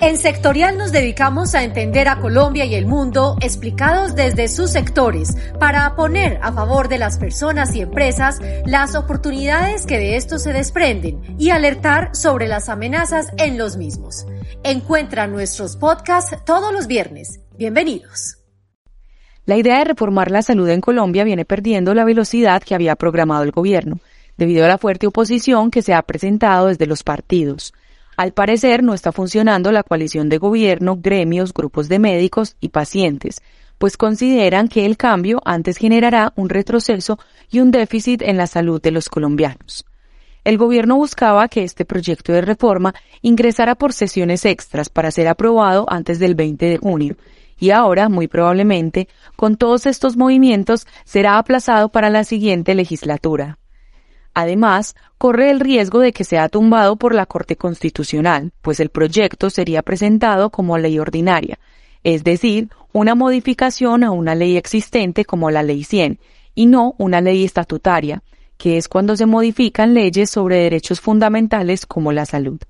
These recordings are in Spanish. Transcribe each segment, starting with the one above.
En Sectorial nos dedicamos a entender a Colombia y el mundo explicados desde sus sectores para poner a favor de las personas y empresas las oportunidades que de esto se desprenden y alertar sobre las amenazas en los mismos. Encuentra nuestros podcasts todos los viernes. Bienvenidos. La idea de reformar la salud en Colombia viene perdiendo la velocidad que había programado el gobierno, debido a la fuerte oposición que se ha presentado desde los partidos. Al parecer no está funcionando la coalición de gobierno, gremios, grupos de médicos y pacientes, pues consideran que el cambio antes generará un retroceso y un déficit en la salud de los colombianos. El gobierno buscaba que este proyecto de reforma ingresara por sesiones extras para ser aprobado antes del 20 de junio, y ahora, muy probablemente, con todos estos movimientos, será aplazado para la siguiente legislatura. Además, corre el riesgo de que sea tumbado por la Corte Constitucional, pues el proyecto sería presentado como ley ordinaria, es decir, una modificación a una ley existente como la Ley 100, y no una ley estatutaria, que es cuando se modifican leyes sobre derechos fundamentales como la salud.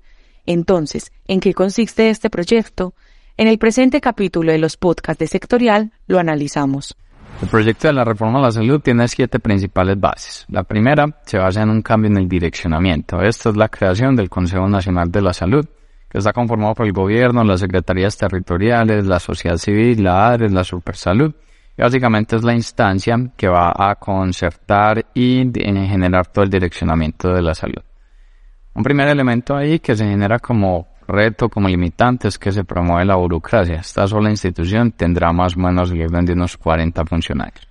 Entonces, ¿en qué consiste este proyecto? En el presente capítulo de los podcasts de sectorial lo analizamos. El proyecto de la reforma a la salud tiene siete principales bases. La primera se basa en un cambio en el direccionamiento. Esta es la creación del Consejo Nacional de la Salud, que está conformado por el gobierno, las secretarías territoriales, la sociedad civil, la ADRES, la Supersalud. Y básicamente es la instancia que va a concertar y generar todo el direccionamiento de la salud. Un primer elemento ahí que se genera como reto como limitante es que se promueve la burocracia. Esta sola institución tendrá más o menos de unos 40 funcionarios.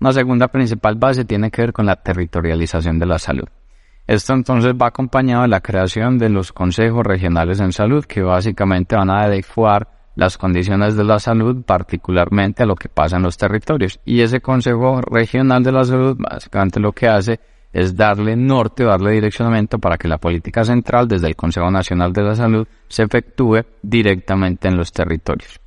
Una segunda principal base tiene que ver con la territorialización de la salud. Esto entonces va acompañado de la creación de los consejos regionales en salud que básicamente van a adecuar las condiciones de la salud particularmente a lo que pasa en los territorios. Y ese consejo regional de la salud básicamente lo que hace es darle norte darle direccionamiento para que la política central desde el Consejo Nacional de la Salud se efectúe directamente en los territorios.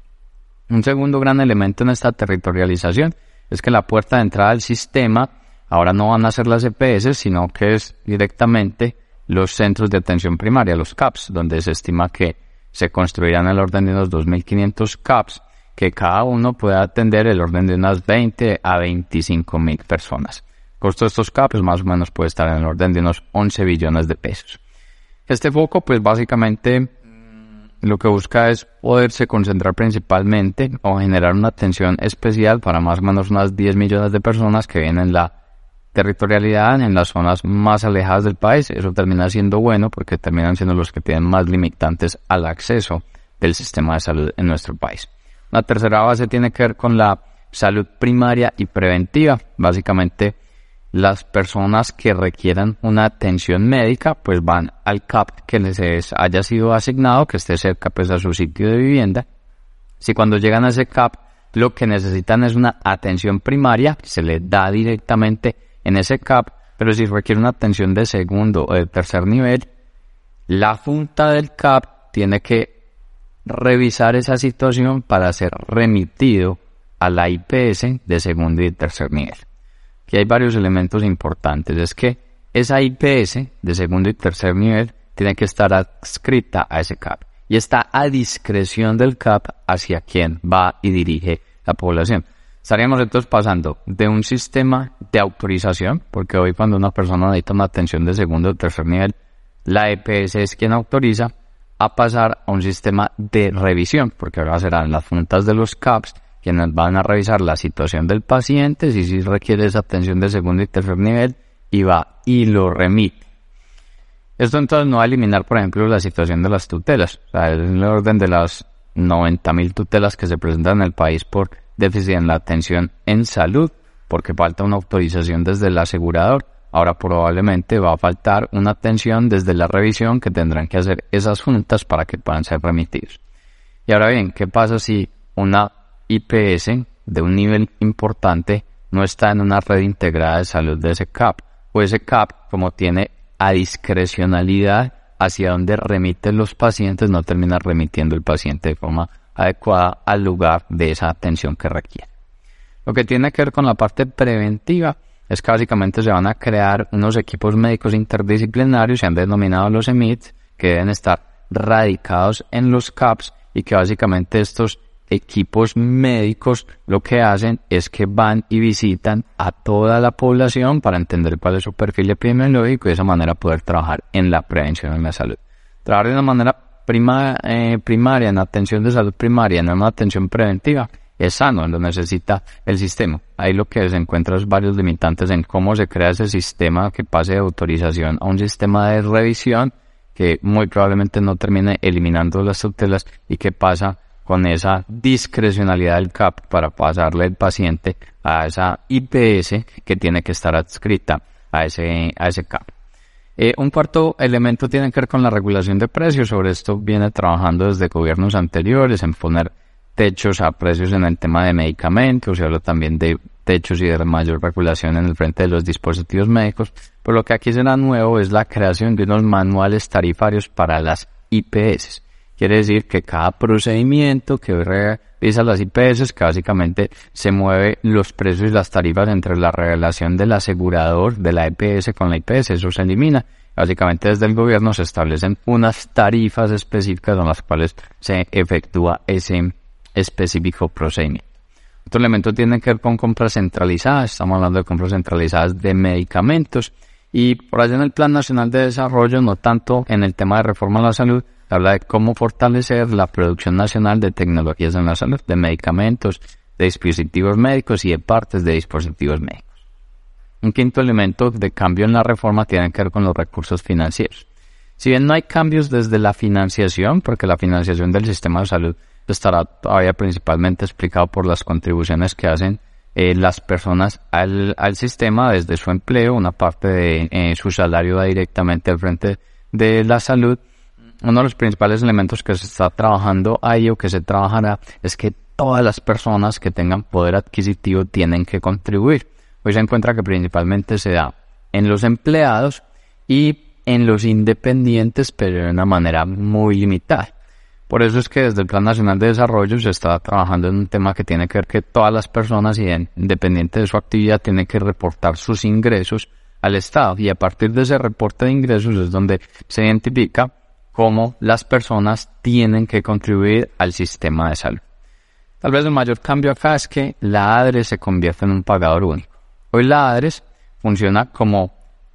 Un segundo gran elemento en esta territorialización es que la puerta de entrada al sistema ahora no van a ser las EPS, sino que es directamente los centros de atención primaria, los CAPS, donde se estima que se construirán el orden de unos 2.500 CAPS, que cada uno puede atender el orden de unas 20 a 25.000 personas costo de estos CAPs más o menos puede estar en el orden de unos 11 billones de pesos. Este foco, pues básicamente lo que busca es poderse concentrar principalmente o generar una atención especial para más o menos unas 10 millones de personas que vienen en la territorialidad en las zonas más alejadas del país. Eso termina siendo bueno porque terminan siendo los que tienen más limitantes al acceso del sistema de salud en nuestro país. La tercera base tiene que ver con la salud primaria y preventiva. Básicamente las personas que requieran una atención médica pues van al CAP que les haya sido asignado, que esté cerca pues a su sitio de vivienda. Si cuando llegan a ese CAP lo que necesitan es una atención primaria, se les da directamente en ese CAP, pero si requiere una atención de segundo o de tercer nivel, la junta del CAP tiene que revisar esa situación para ser remitido a la IPS de segundo y tercer nivel que hay varios elementos importantes. Es que esa IPS de segundo y tercer nivel tiene que estar adscrita a ese CAP y está a discreción del CAP hacia quien va y dirige la población. Estaríamos entonces pasando de un sistema de autorización, porque hoy cuando una persona necesita una atención de segundo o tercer nivel, la EPS es quien autoriza, a pasar a un sistema de revisión, porque ahora serán las juntas de los CAPs quienes van a revisar la situación del paciente, si sí requiere esa atención de segundo y tercer nivel, y va y lo remite. Esto entonces no va a eliminar, por ejemplo, la situación de las tutelas. O sea, en el orden de las 90.000 tutelas que se presentan en el país por déficit en la atención en salud, porque falta una autorización desde el asegurador. Ahora probablemente va a faltar una atención desde la revisión que tendrán que hacer esas juntas para que puedan ser remitidos. Y ahora bien, ¿qué pasa si una IPS de un nivel importante no está en una red integrada de salud de ese CAP, o ese CAP, como tiene a discrecionalidad hacia donde remiten los pacientes, no termina remitiendo el paciente de forma adecuada al lugar de esa atención que requiere. Lo que tiene que ver con la parte preventiva es que básicamente se van a crear unos equipos médicos interdisciplinarios, se han denominado los EMIT, que deben estar radicados en los CAPS y que básicamente estos equipos médicos lo que hacen es que van y visitan a toda la población para entender cuál es su perfil epidemiológico y de esa manera poder trabajar en la prevención en la salud. Trabajar de una manera prima, eh, primaria, en atención de salud primaria, no en una atención preventiva, es sano, lo necesita el sistema. Ahí lo que se encuentra es varios limitantes en cómo se crea ese sistema que pase de autorización a un sistema de revisión que muy probablemente no termine eliminando las tutelas y que pasa con esa discrecionalidad del CAP para pasarle el paciente a esa IPS que tiene que estar adscrita a ese, a ese CAP. Eh, un cuarto elemento tiene que ver con la regulación de precios. Sobre esto viene trabajando desde gobiernos anteriores en poner techos a precios en el tema de medicamentos, se habla también de techos y de mayor regulación en el frente de los dispositivos médicos, pero lo que aquí será nuevo es la creación de unos manuales tarifarios para las IPS. Quiere decir que cada procedimiento que revisa las IPS, que básicamente se mueve los precios y las tarifas entre la relación del asegurador de la IPS con la IPS, eso se elimina. Básicamente desde el gobierno se establecen unas tarifas específicas con las cuales se efectúa ese específico procedimiento. Otro elemento tiene que ver con compras centralizadas, estamos hablando de compras centralizadas de medicamentos y por allá en el Plan Nacional de Desarrollo, no tanto en el tema de reforma a la salud, habla de cómo fortalecer la producción nacional de tecnologías en la salud, de medicamentos, de dispositivos médicos y de partes de dispositivos médicos. Un quinto elemento de cambio en la reforma tiene que ver con los recursos financieros. Si bien no hay cambios desde la financiación, porque la financiación del sistema de salud estará todavía principalmente explicado por las contribuciones que hacen eh, las personas al, al, sistema desde su empleo, una parte de eh, su salario va directamente al frente de la salud. Uno de los principales elementos que se está trabajando ahí o que se trabajará es que todas las personas que tengan poder adquisitivo tienen que contribuir. Hoy se encuentra que principalmente se da en los empleados y en los independientes, pero de una manera muy limitada. Por eso es que desde el Plan Nacional de Desarrollo se está trabajando en un tema que tiene que ver que todas las personas, independiente de su actividad, tienen que reportar sus ingresos al Estado. Y a partir de ese reporte de ingresos es donde se identifica cómo las personas tienen que contribuir al sistema de salud. Tal vez el mayor cambio acá es que la ADRES se convierte en un pagador único. Hoy la ADRES funciona como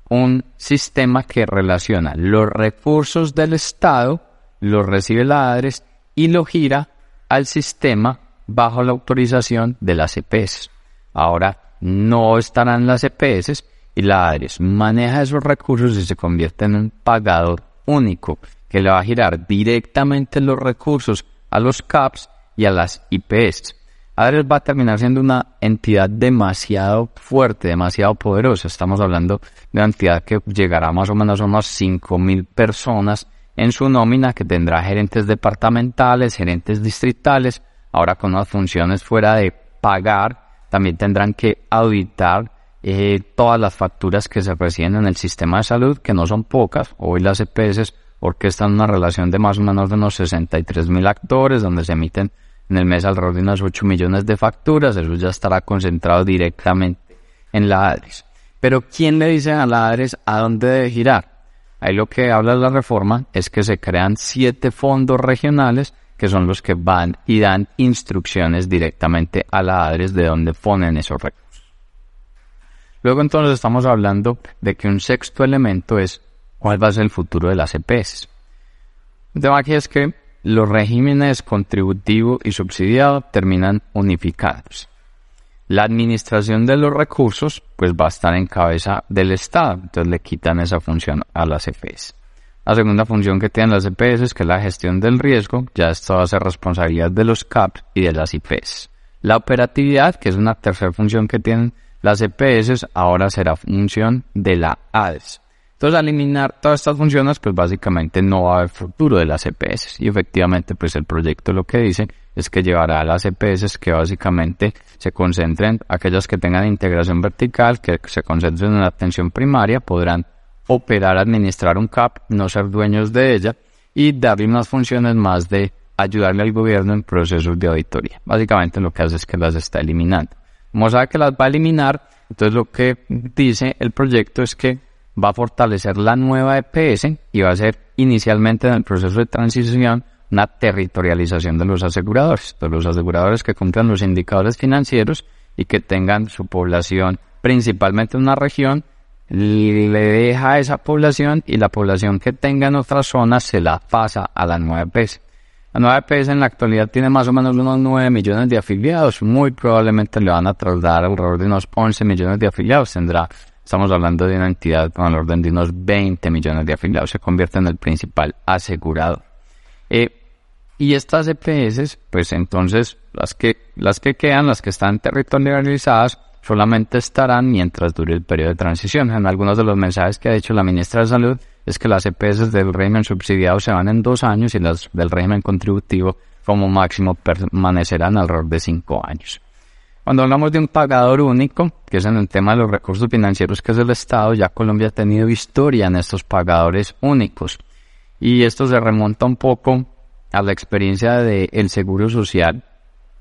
un sistema que relaciona los recursos del Estado lo recibe la ADRES y lo gira al sistema bajo la autorización de las EPS. Ahora no estarán las EPS y la ADRES maneja esos recursos y se convierte en un pagador único que le va a girar directamente los recursos a los CAPS y a las IPS. ADRES va a terminar siendo una entidad demasiado fuerte, demasiado poderosa. Estamos hablando de una entidad que llegará más o menos a unas 5.000 personas en su nómina que tendrá gerentes departamentales, gerentes distritales, ahora con unas funciones fuera de pagar, también tendrán que auditar eh, todas las facturas que se reciben en el sistema de salud, que no son pocas, hoy las EPS orquestan una relación de más o menos de unos 63 mil actores, donde se emiten en el mes alrededor de unas 8 millones de facturas, eso ya estará concentrado directamente en la ADRES. Pero ¿quién le dice a la ADRES a dónde debe girar? Ahí lo que habla la reforma es que se crean siete fondos regionales que son los que van y dan instrucciones directamente a la ADRES de dónde ponen esos recursos. Luego entonces estamos hablando de que un sexto elemento es cuál va a ser el futuro de las EPS. El tema aquí es que los regímenes contributivo y subsidiado terminan unificados. La administración de los recursos pues va a estar en cabeza del Estado, entonces le quitan esa función a las EPS. La segunda función que tienen las EPS es que la gestión del riesgo, ya esto va a ser responsabilidad de los CAPs y de las IPS. La operatividad, que es una tercera función que tienen las EPS, ahora será función de la ADES. Entonces, eliminar todas estas funciones, pues básicamente no va a haber futuro de las EPS. Y efectivamente, pues el proyecto lo que dice es que llevará a las EPS que básicamente se concentren, aquellas que tengan integración vertical, que se concentren en la atención primaria, podrán operar, administrar un CAP, no ser dueños de ella y darle unas funciones más de ayudarle al gobierno en procesos de auditoría. Básicamente lo que hace es que las está eliminando. Como sabe que las va a eliminar, entonces lo que dice el proyecto es que va a fortalecer la nueva EPS y va a ser inicialmente en el proceso de transición una territorialización de los aseguradores, de los aseguradores que cumplan los indicadores financieros y que tengan su población principalmente en una región, le deja esa población y la población que tenga en otras zonas se la pasa a la nueva EPS. La nueva EPS en la actualidad tiene más o menos unos 9 millones de afiliados, muy probablemente le van a trasladar alrededor de unos 11 millones de afiliados, tendrá Estamos hablando de una entidad con el orden de unos 20 millones de afiliados. Se convierte en el principal asegurado. Eh, y estas EPS, pues entonces las que, las que quedan, las que están territorializadas, solamente estarán mientras dure el periodo de transición. En algunos de los mensajes que ha dicho la ministra de Salud es que las EPS del régimen subsidiado se van en dos años y las del régimen contributivo como máximo permanecerán alrededor de cinco años. Cuando hablamos de un pagador único, que es en el tema de los recursos financieros, que es el Estado, ya Colombia ha tenido historia en estos pagadores únicos. Y esto se remonta un poco a la experiencia del Seguro Social,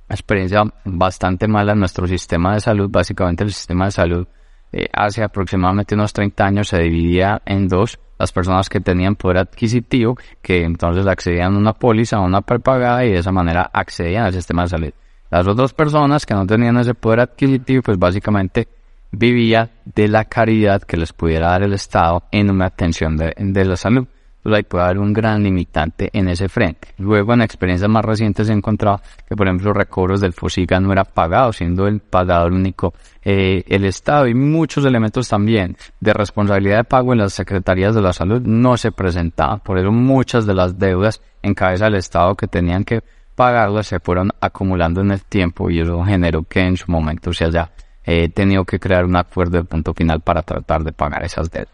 experiencia bastante mala en nuestro sistema de salud. Básicamente el sistema de salud eh, hace aproximadamente unos 30 años se dividía en dos. Las personas que tenían poder adquisitivo, que entonces accedían a una póliza, a una prepagada y de esa manera accedían al sistema de salud. Las otras personas que no tenían ese poder adquisitivo, pues básicamente vivía de la caridad que les pudiera dar el Estado en una atención de, la salud. Entonces ahí puede haber un gran limitante en ese frente. Luego en experiencias más recientes se ha encontrado que por ejemplo los recobros del FOSIGA no eran pagados, siendo el pagador único eh, el Estado y muchos elementos también de responsabilidad de pago en las secretarías de la salud no se presentaban. Por eso muchas de las deudas en cabeza del Estado que tenían que pagarlas se fueron acumulando en el tiempo y eso generó que en su momento se haya eh, tenido que crear un acuerdo de punto final para tratar de pagar esas deudas.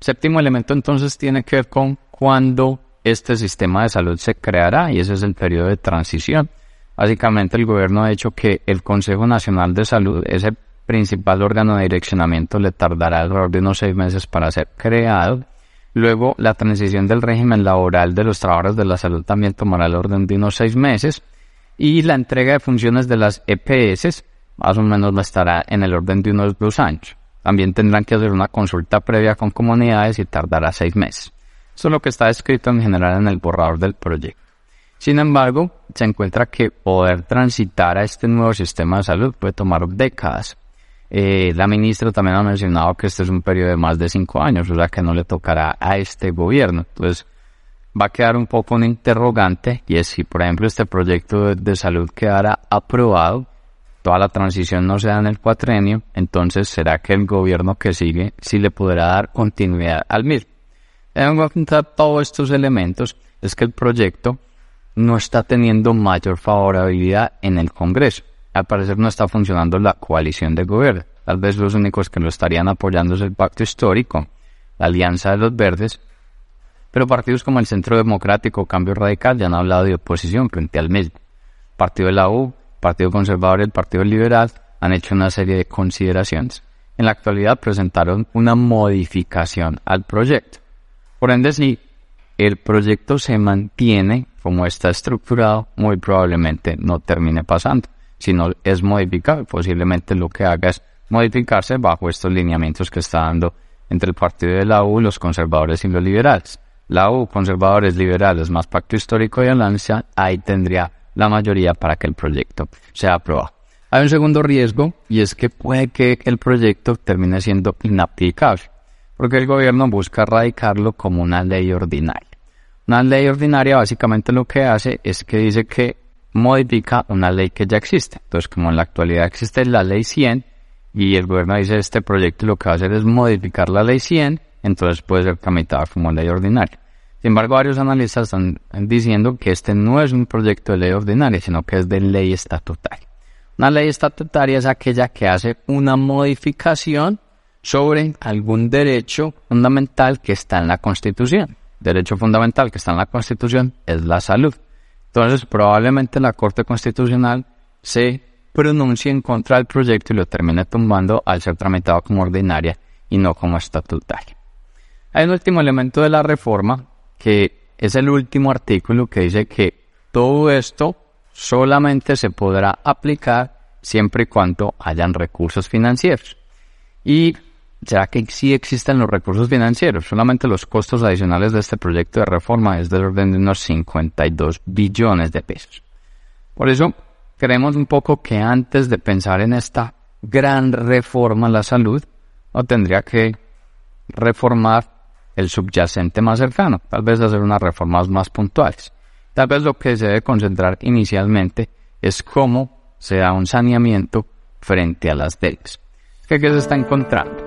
Séptimo elemento entonces tiene que ver con cuándo este sistema de salud se creará y ese es el periodo de transición. Básicamente el gobierno ha dicho que el Consejo Nacional de Salud, ese principal órgano de direccionamiento, le tardará alrededor de unos seis meses para ser creado Luego, la transición del régimen laboral de los trabajadores de la salud también tomará el orden de unos seis meses. Y la entrega de funciones de las EPS más o menos estará en el orden de unos dos años. También tendrán que hacer una consulta previa con comunidades y tardará seis meses. Eso es lo que está escrito en general en el borrador del proyecto. Sin embargo, se encuentra que poder transitar a este nuevo sistema de salud puede tomar décadas. Eh, la ministra también ha mencionado que este es un periodo de más de cinco años, o sea que no le tocará a este gobierno. Entonces, va a quedar un poco un interrogante y es si, por ejemplo, este proyecto de, salud quedara aprobado, toda la transición no se da en el cuatrenio, entonces será que el gobierno que sigue sí le podrá dar continuidad al mismo. Tengo que contar todos estos elementos, es que el proyecto no está teniendo mayor favorabilidad en el Congreso al parecer no está funcionando la coalición de gobierno. Tal vez los únicos que lo estarían apoyando es el pacto histórico, la alianza de los verdes, pero partidos como el Centro Democrático Cambio Radical ya han hablado de oposición frente al mismo. Partido de la U, Partido Conservador y el Partido Liberal han hecho una serie de consideraciones. En la actualidad presentaron una modificación al proyecto. Por ende, si el proyecto se mantiene como está estructurado, muy probablemente no termine pasando sino es modificable. Posiblemente lo que haga es modificarse bajo estos lineamientos que está dando entre el partido de la U, los conservadores y los liberales. La U, conservadores, liberales, más pacto histórico y alianza, ahí tendría la mayoría para que el proyecto sea aprobado. Hay un segundo riesgo y es que puede que el proyecto termine siendo inaplicable, porque el gobierno busca radicarlo como una ley ordinaria. Una ley ordinaria básicamente lo que hace es que dice que modifica una ley que ya existe. Entonces, como en la actualidad existe la ley 100 y el gobierno dice este proyecto lo que va a hacer es modificar la ley 100, entonces puede ser tramitado como ley ordinaria. Sin embargo, varios analistas están diciendo que este no es un proyecto de ley ordinaria, sino que es de ley estatutaria. Una ley estatutaria es aquella que hace una modificación sobre algún derecho fundamental que está en la Constitución. Derecho fundamental que está en la Constitución es la salud. Entonces, probablemente la Corte Constitucional se pronuncie en contra del proyecto y lo termine tumbando al ser tramitado como ordinaria y no como estatutaria. Hay un último elemento de la reforma que es el último artículo que dice que todo esto solamente se podrá aplicar siempre y cuando hayan recursos financieros. Y ¿será que sí existen los recursos financieros? Solamente los costos adicionales de este proyecto de reforma es del orden de unos 52 billones de pesos. Por eso, creemos un poco que antes de pensar en esta gran reforma a la salud, no tendría que reformar el subyacente más cercano, tal vez hacer unas reformas más puntuales. Tal vez lo que se debe concentrar inicialmente es cómo se da un saneamiento frente a las deudas. ¿Qué, se está encontrando?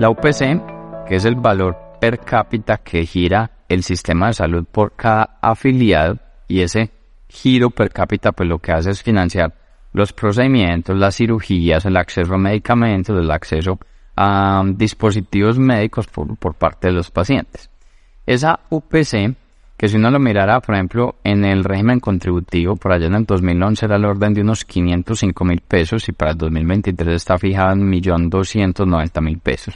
La UPC, que es el valor per cápita que gira el sistema de salud por cada afiliado, y ese giro per cápita pues lo que hace es financiar los procedimientos, las cirugías, el acceso a medicamentos, el acceso a dispositivos médicos por, por parte de los pacientes. Esa UPC, que si uno lo mirara, por ejemplo, en el régimen contributivo, por allá en el 2011 era el orden de unos 505 mil pesos y para el 2023 está fijada en 1.290.000 pesos.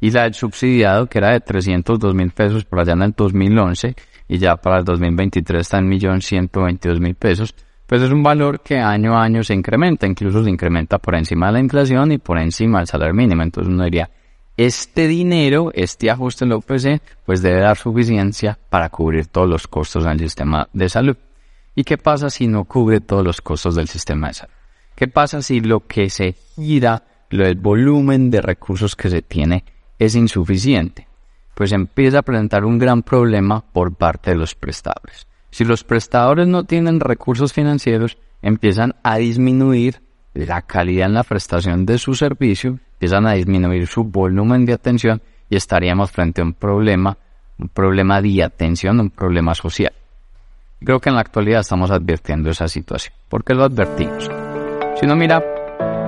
Y la del subsidiado, que era de 302 mil pesos por allá en el 2011 y ya para el 2023 está en 1.122.000 pesos, pues es un valor que año a año se incrementa, incluso se incrementa por encima de la inflación y por encima del salario mínimo. Entonces uno diría, este dinero, este ajuste en la OPC, pues debe dar suficiencia para cubrir todos los costos del sistema de salud. ¿Y qué pasa si no cubre todos los costos del sistema de salud? ¿Qué pasa si lo que se gira, el volumen de recursos que se tiene es insuficiente? Pues empieza a presentar un gran problema por parte de los prestadores. Si los prestadores no tienen recursos financieros, empiezan a disminuir la calidad en la prestación de su servicio, empiezan a disminuir su volumen de atención y estaríamos frente a un problema, un problema de atención, un problema social. Creo que en la actualidad estamos advirtiendo esa situación. ¿Por qué lo advertimos? Si uno mira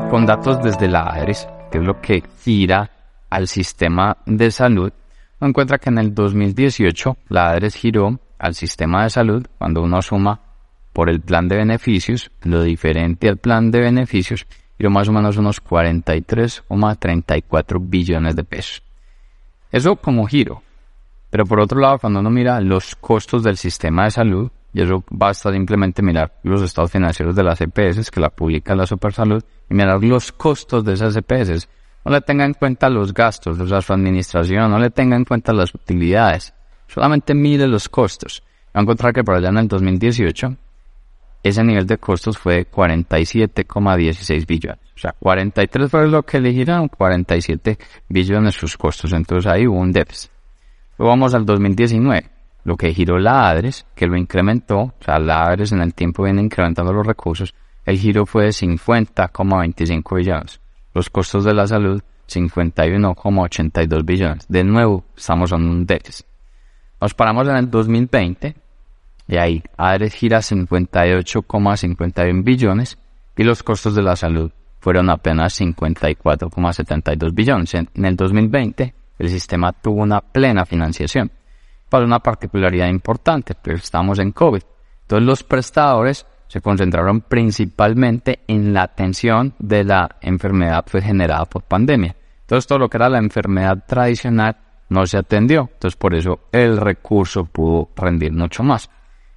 con datos desde la ADRES, que es lo que gira al sistema de salud, encuentra que en el 2018 la ADRES giró al sistema de salud, cuando uno suma por el plan de beneficios, lo diferente al plan de beneficios, y más o menos unos 43,34 billones de pesos. Eso como giro. Pero por otro lado, cuando uno mira los costos del sistema de salud, y eso basta simplemente mirar los estados financieros de las EPS que la publica la Supersalud y mirar los costos de esas EPS. No le tenga en cuenta los gastos de su administración, no le tenga en cuenta las utilidades. Solamente mide los costos. Va a encontrar que por allá en el 2018 ese nivel de costos fue de 47,16 billones. O sea, 43 fue lo que elegirán, 47 billones sus costos. Entonces ahí hubo un déficit. Luego vamos al 2019. Lo que giró la ADRES, que lo incrementó, o sea, la ADRES en el tiempo viene incrementando los recursos, el giro fue de 50,25 billones. Los costos de la salud, 51,82 billones. De nuevo, estamos en un déficit. Nos paramos en el 2020 y ahí ADRES gira 58,51 billones y los costos de la salud fueron apenas 54,72 billones. En, el 2020 el sistema tuvo una plena financiación. Para una particularidad importante, pero estamos en COVID. Todos los prestadores se concentraron principalmente en la atención de la enfermedad generada por pandemia. Entonces todo lo que era la enfermedad tradicional no se atendió. Entonces por eso el recurso pudo rendir mucho más.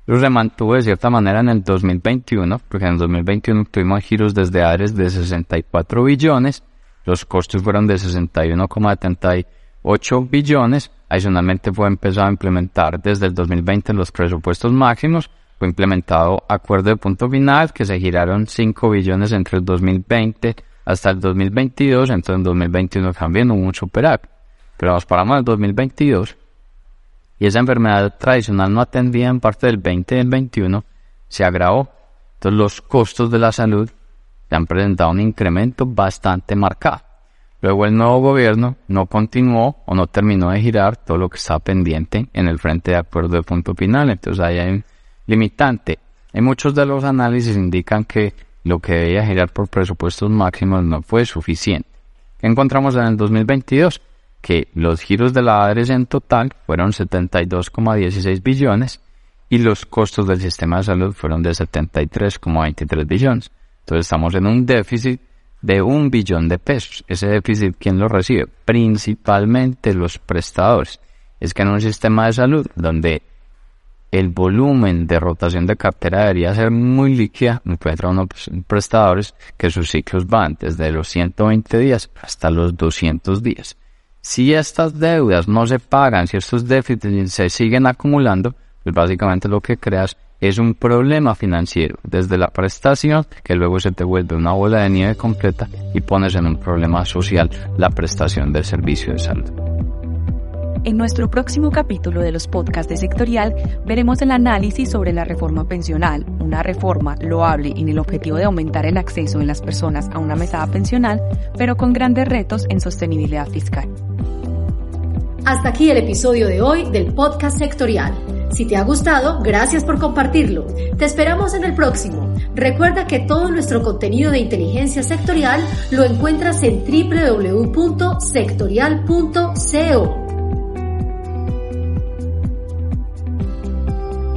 Lo se mantuvo de cierta manera en el 2021, porque en el 2021 tuvimos giros desde áreas de 64 billones, los costos fueron de 61,78 billones, adicionalmente fue empezado a implementar desde el 2020 los presupuestos máximos, fue implementado acuerdo de punto final que se giraron 5 billones entre el 2020 hasta el 2022, entonces en 2021 también hubo un superávit. Pero nos paramos en el 2022 y esa enfermedad tradicional no atendida en parte del 20 y del 21 se agravó. Entonces los costos de la salud se han presentado un incremento bastante marcado. Luego el nuevo gobierno no continuó o no terminó de girar todo lo que estaba pendiente en el frente de acuerdo de punto final. Entonces ahí hay un limitante. En muchos de los análisis indican que lo que debía girar por presupuestos máximos no fue suficiente. ¿Qué encontramos en el 2022? que los giros de la ADRES en total fueron 72,16 billones y los costos del sistema de salud fueron de 73,23 billones. Entonces estamos en un déficit de un billón de pesos. Ese déficit, ¿quién lo recibe? Principalmente los prestadores. Es que en un sistema de salud donde el volumen de rotación de cartera debería ser muy líquida, encuentra unos prestadores que sus ciclos van desde los 120 días hasta los 200 días. Si estas deudas no se pagan, si estos déficits se siguen acumulando, pues básicamente lo que creas es un problema financiero desde la prestación que luego se te vuelve una bola de nieve completa y pones en un problema social la prestación del servicio de salud. En nuestro próximo capítulo de los podcasts de Sectorial veremos el análisis sobre la reforma pensional, una reforma loable en el objetivo de aumentar el acceso en las personas a una mesada pensional, pero con grandes retos en sostenibilidad fiscal. Hasta aquí el episodio de hoy del podcast sectorial. Si te ha gustado, gracias por compartirlo. Te esperamos en el próximo. Recuerda que todo nuestro contenido de inteligencia sectorial lo encuentras en www.sectorial.co.